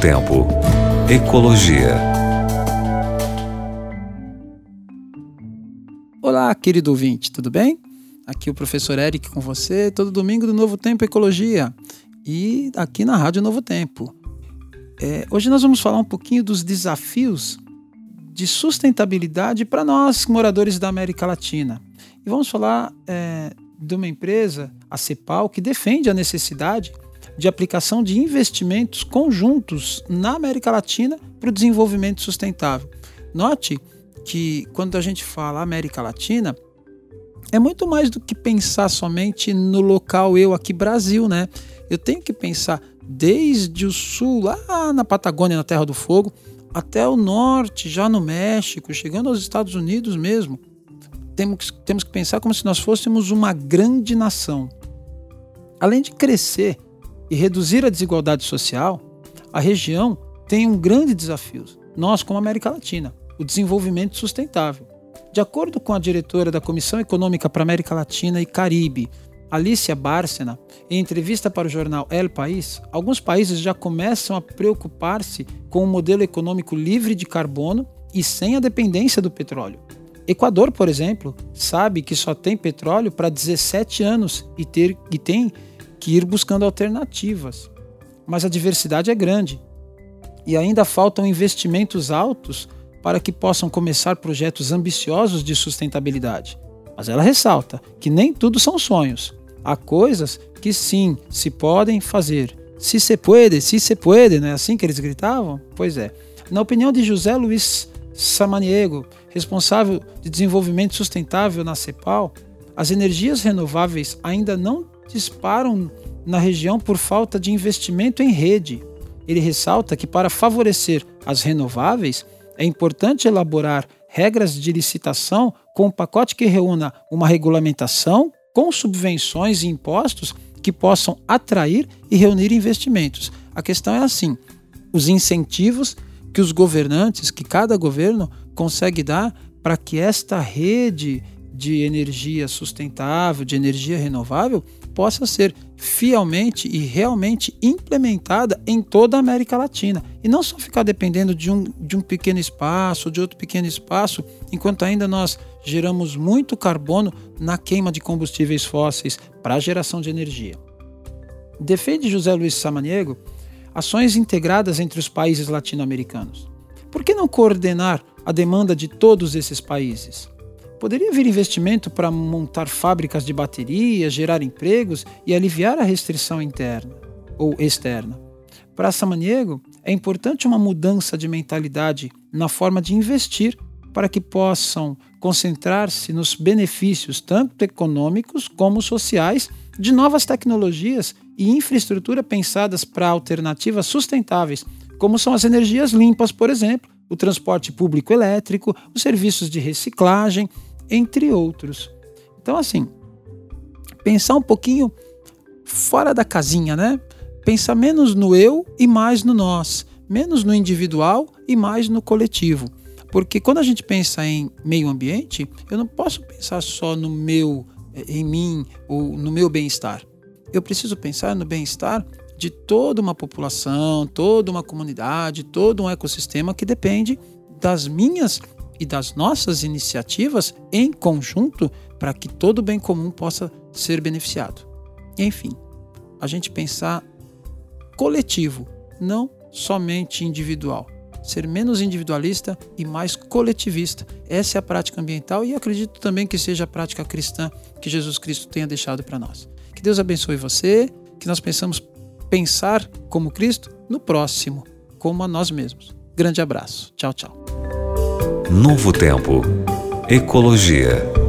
Tempo. Ecologia. Olá, querido ouvinte, tudo bem? Aqui o professor Eric com você, todo domingo do Novo Tempo Ecologia e aqui na Rádio Novo Tempo. É, hoje nós vamos falar um pouquinho dos desafios de sustentabilidade para nós, moradores da América Latina. E vamos falar é, de uma empresa, a CEPAL, que defende a necessidade de aplicação de investimentos conjuntos na América Latina para o desenvolvimento sustentável. Note que quando a gente fala América Latina, é muito mais do que pensar somente no local eu aqui Brasil, né? Eu tenho que pensar desde o sul, lá na Patagônia, na Terra do Fogo, até o norte, já no México, chegando aos Estados Unidos mesmo. Temos, temos que pensar como se nós fôssemos uma grande nação. Além de crescer e reduzir a desigualdade social, a região tem um grande desafio. Nós, como América Latina, o desenvolvimento sustentável. De acordo com a diretora da Comissão Econômica para América Latina e Caribe, Alicia Bárcena, em entrevista para o jornal El País, alguns países já começam a preocupar-se com um modelo econômico livre de carbono e sem a dependência do petróleo. Equador, por exemplo, sabe que só tem petróleo para 17 anos e, ter, e tem que ir buscando alternativas. Mas a diversidade é grande e ainda faltam investimentos altos para que possam começar projetos ambiciosos de sustentabilidade. Mas ela ressalta que nem tudo são sonhos. Há coisas que sim se podem fazer. Se se puede, se se puede, não é assim que eles gritavam? Pois é. Na opinião de José Luiz Samaniego, responsável de desenvolvimento sustentável na CEPAL, as energias renováveis ainda não disparam na região por falta de investimento em rede. Ele ressalta que para favorecer as renováveis, é importante elaborar regras de licitação com um pacote que reúna uma regulamentação com subvenções e impostos que possam atrair e reunir investimentos. A questão é assim: os incentivos que os governantes, que cada governo consegue dar para que esta rede de energia sustentável, de energia renovável, possa ser fielmente e realmente implementada em toda a América Latina. E não só ficar dependendo de um, de um pequeno espaço, de outro pequeno espaço, enquanto ainda nós geramos muito carbono na queima de combustíveis fósseis para a geração de energia. Defende José Luiz Samaniego ações integradas entre os países latino-americanos. Por que não coordenar a demanda de todos esses países? Poderia vir investimento para montar fábricas de baterias, gerar empregos e aliviar a restrição interna ou externa. Para Samaniego, é importante uma mudança de mentalidade na forma de investir para que possam concentrar-se nos benefícios tanto econômicos como sociais de novas tecnologias e infraestrutura pensadas para alternativas sustentáveis, como são as energias limpas, por exemplo, o transporte público elétrico, os serviços de reciclagem, entre outros. Então, assim, pensar um pouquinho fora da casinha, né? Pensar menos no eu e mais no nós, menos no individual e mais no coletivo. Porque quando a gente pensa em meio ambiente, eu não posso pensar só no meu, eh, em mim ou no meu bem-estar. Eu preciso pensar no bem-estar de toda uma população, toda uma comunidade, todo um ecossistema que depende das minhas e das nossas iniciativas em conjunto para que todo bem comum possa ser beneficiado. Enfim, a gente pensar coletivo, não somente individual. Ser menos individualista e mais coletivista. Essa é a prática ambiental e acredito também que seja a prática cristã que Jesus Cristo tenha deixado para nós. Que Deus abençoe você, que nós pensamos pensar como Cristo no próximo, como a nós mesmos. Grande abraço. Tchau, tchau. Novo Tempo. Ecologia.